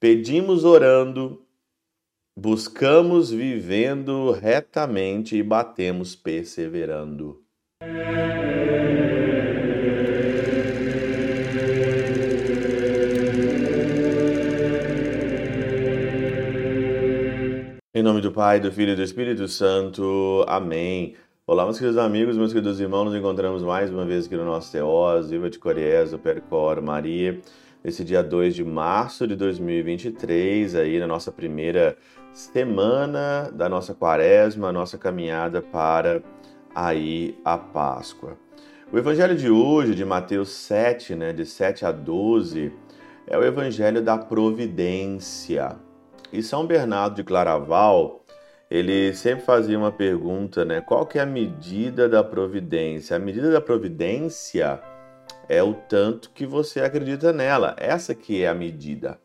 Pedimos orando, buscamos vivendo retamente e batemos perseverando. Em nome do Pai, do Filho e do Espírito Santo. Amém. Olá, meus queridos amigos, meus queridos irmãos, nos encontramos mais uma vez aqui no nosso Teós, Viva de Coriés, o Percor Maria, nesse dia 2 de março de 2023, aí na nossa primeira semana da nossa quaresma, nossa caminhada para aí a Páscoa. O evangelho de hoje, de Mateus 7, né, de 7 a 12, é o evangelho da providência. E São Bernardo de Claraval, ele sempre fazia uma pergunta, né? Qual que é a medida da providência? A medida da providência é o tanto que você acredita nela. Essa que é a medida.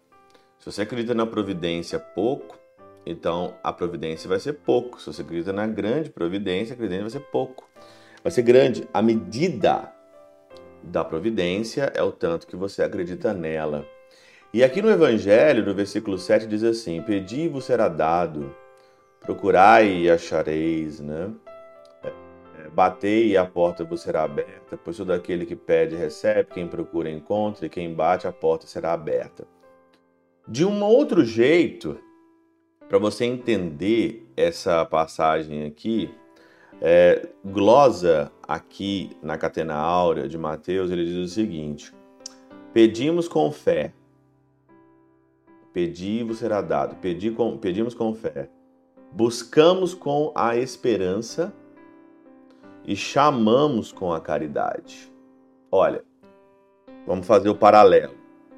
Se você acredita na providência pouco, então a providência vai ser pouco. Se você acredita na grande providência, a providência vai ser pouco. Vai ser grande. A medida da providência é o tanto que você acredita nela. E aqui no Evangelho, no versículo 7, diz assim: Pedi e vos será dado, procurai e achareis, né? Batei e a porta vos será aberta, pois todo aquele que pede recebe, quem procura encontra, e quem bate a porta será aberta. De um outro jeito, para você entender essa passagem aqui, é, glosa aqui na Catena Áurea de Mateus, ele diz o seguinte: Pedimos com fé Pedi vos será dado. Pedi com, pedimos com fé. Buscamos com a esperança e chamamos com a caridade. Olha, vamos fazer o paralelo.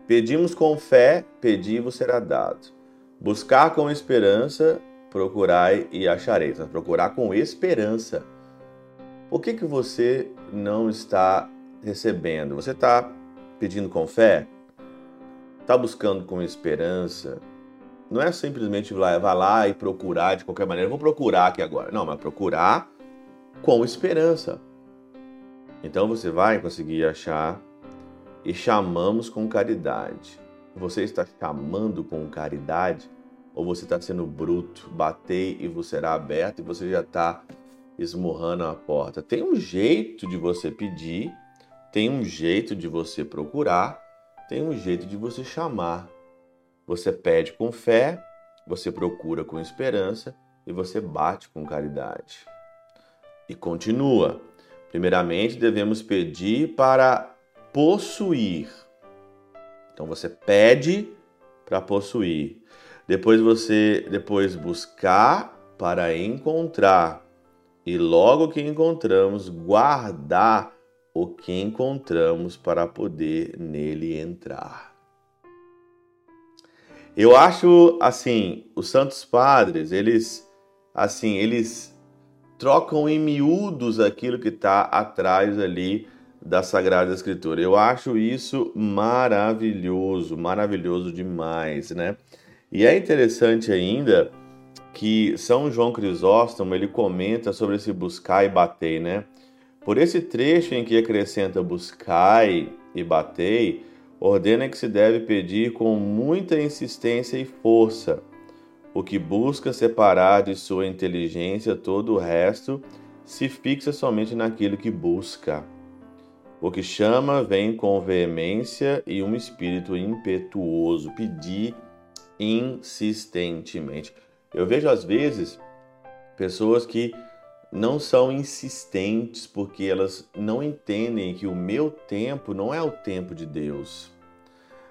Pedimos com fé, pedi vos será dado. Buscar com esperança, procurai e achareis. Mas procurar com esperança. Por que, que você não está recebendo? Você está pedindo com fé? está buscando com esperança, não é simplesmente vai lá e procurar de qualquer maneira. Vou procurar aqui agora. Não, mas procurar com esperança. Então você vai conseguir achar e chamamos com caridade. Você está chamando com caridade ou você está sendo bruto? Batei e você será aberto e você já está esmurrando a porta. Tem um jeito de você pedir, tem um jeito de você procurar tem um jeito de você chamar. Você pede com fé, você procura com esperança e você bate com caridade. E continua. Primeiramente, devemos pedir para possuir. Então você pede para possuir. Depois você depois buscar para encontrar. E logo que encontramos, guardar o que encontramos para poder nele entrar. Eu acho assim, os santos padres, eles assim, eles trocam em miúdos aquilo que está atrás ali da Sagrada Escritura. Eu acho isso maravilhoso, maravilhoso demais, né? E é interessante ainda que São João Crisóstomo ele comenta sobre esse buscar e bater, né? Por esse trecho em que acrescenta buscai e batei, ordena que se deve pedir com muita insistência e força, o que busca separar de sua inteligência todo o resto, se fixa somente naquilo que busca. O que chama vem com veemência e um espírito impetuoso, pedir insistentemente. Eu vejo às vezes pessoas que não são insistentes porque elas não entendem que o meu tempo não é o tempo de Deus.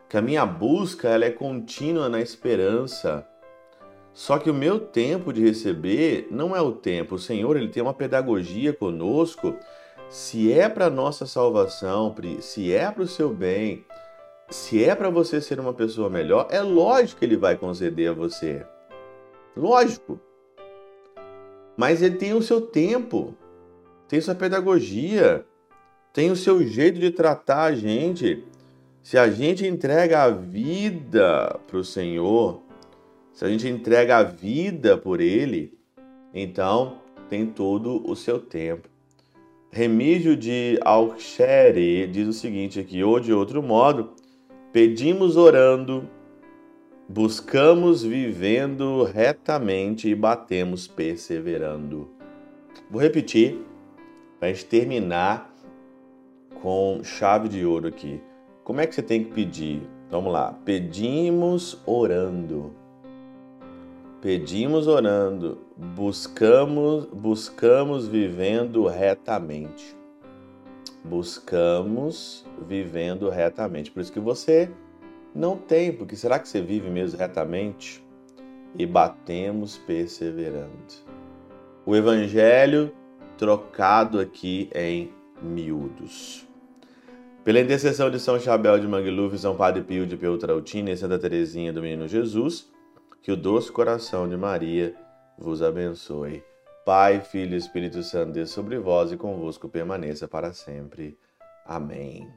Que a minha busca ela é contínua na esperança. Só que o meu tempo de receber não é o tempo. O Senhor ele tem uma pedagogia conosco. Se é para nossa salvação, se é para o seu bem, se é para você ser uma pessoa melhor, é lógico que ele vai conceder a você. Lógico. Mas ele tem o seu tempo, tem sua pedagogia, tem o seu jeito de tratar a gente. Se a gente entrega a vida para o Senhor, se a gente entrega a vida por Ele, então tem todo o seu tempo. Remígio de Alxere diz o seguinte aqui, ou de outro modo, pedimos orando, Buscamos vivendo retamente e batemos perseverando. Vou repetir para a gente terminar com chave de ouro aqui. Como é que você tem que pedir? Vamos lá. Pedimos orando. Pedimos orando. Buscamos, buscamos vivendo retamente. Buscamos vivendo retamente. Por isso que você não tem, porque será que você vive mesmo retamente? E batemos perseverando. O evangelho trocado aqui em miúdos. Pela intercessão de São Chabel de Mangluf, São Padre Pio de Peltrautina e Santa Teresinha do Menino Jesus, que o doce coração de Maria vos abençoe. Pai, Filho e Espírito Santo, desça sobre vós e convosco permaneça para sempre. Amém.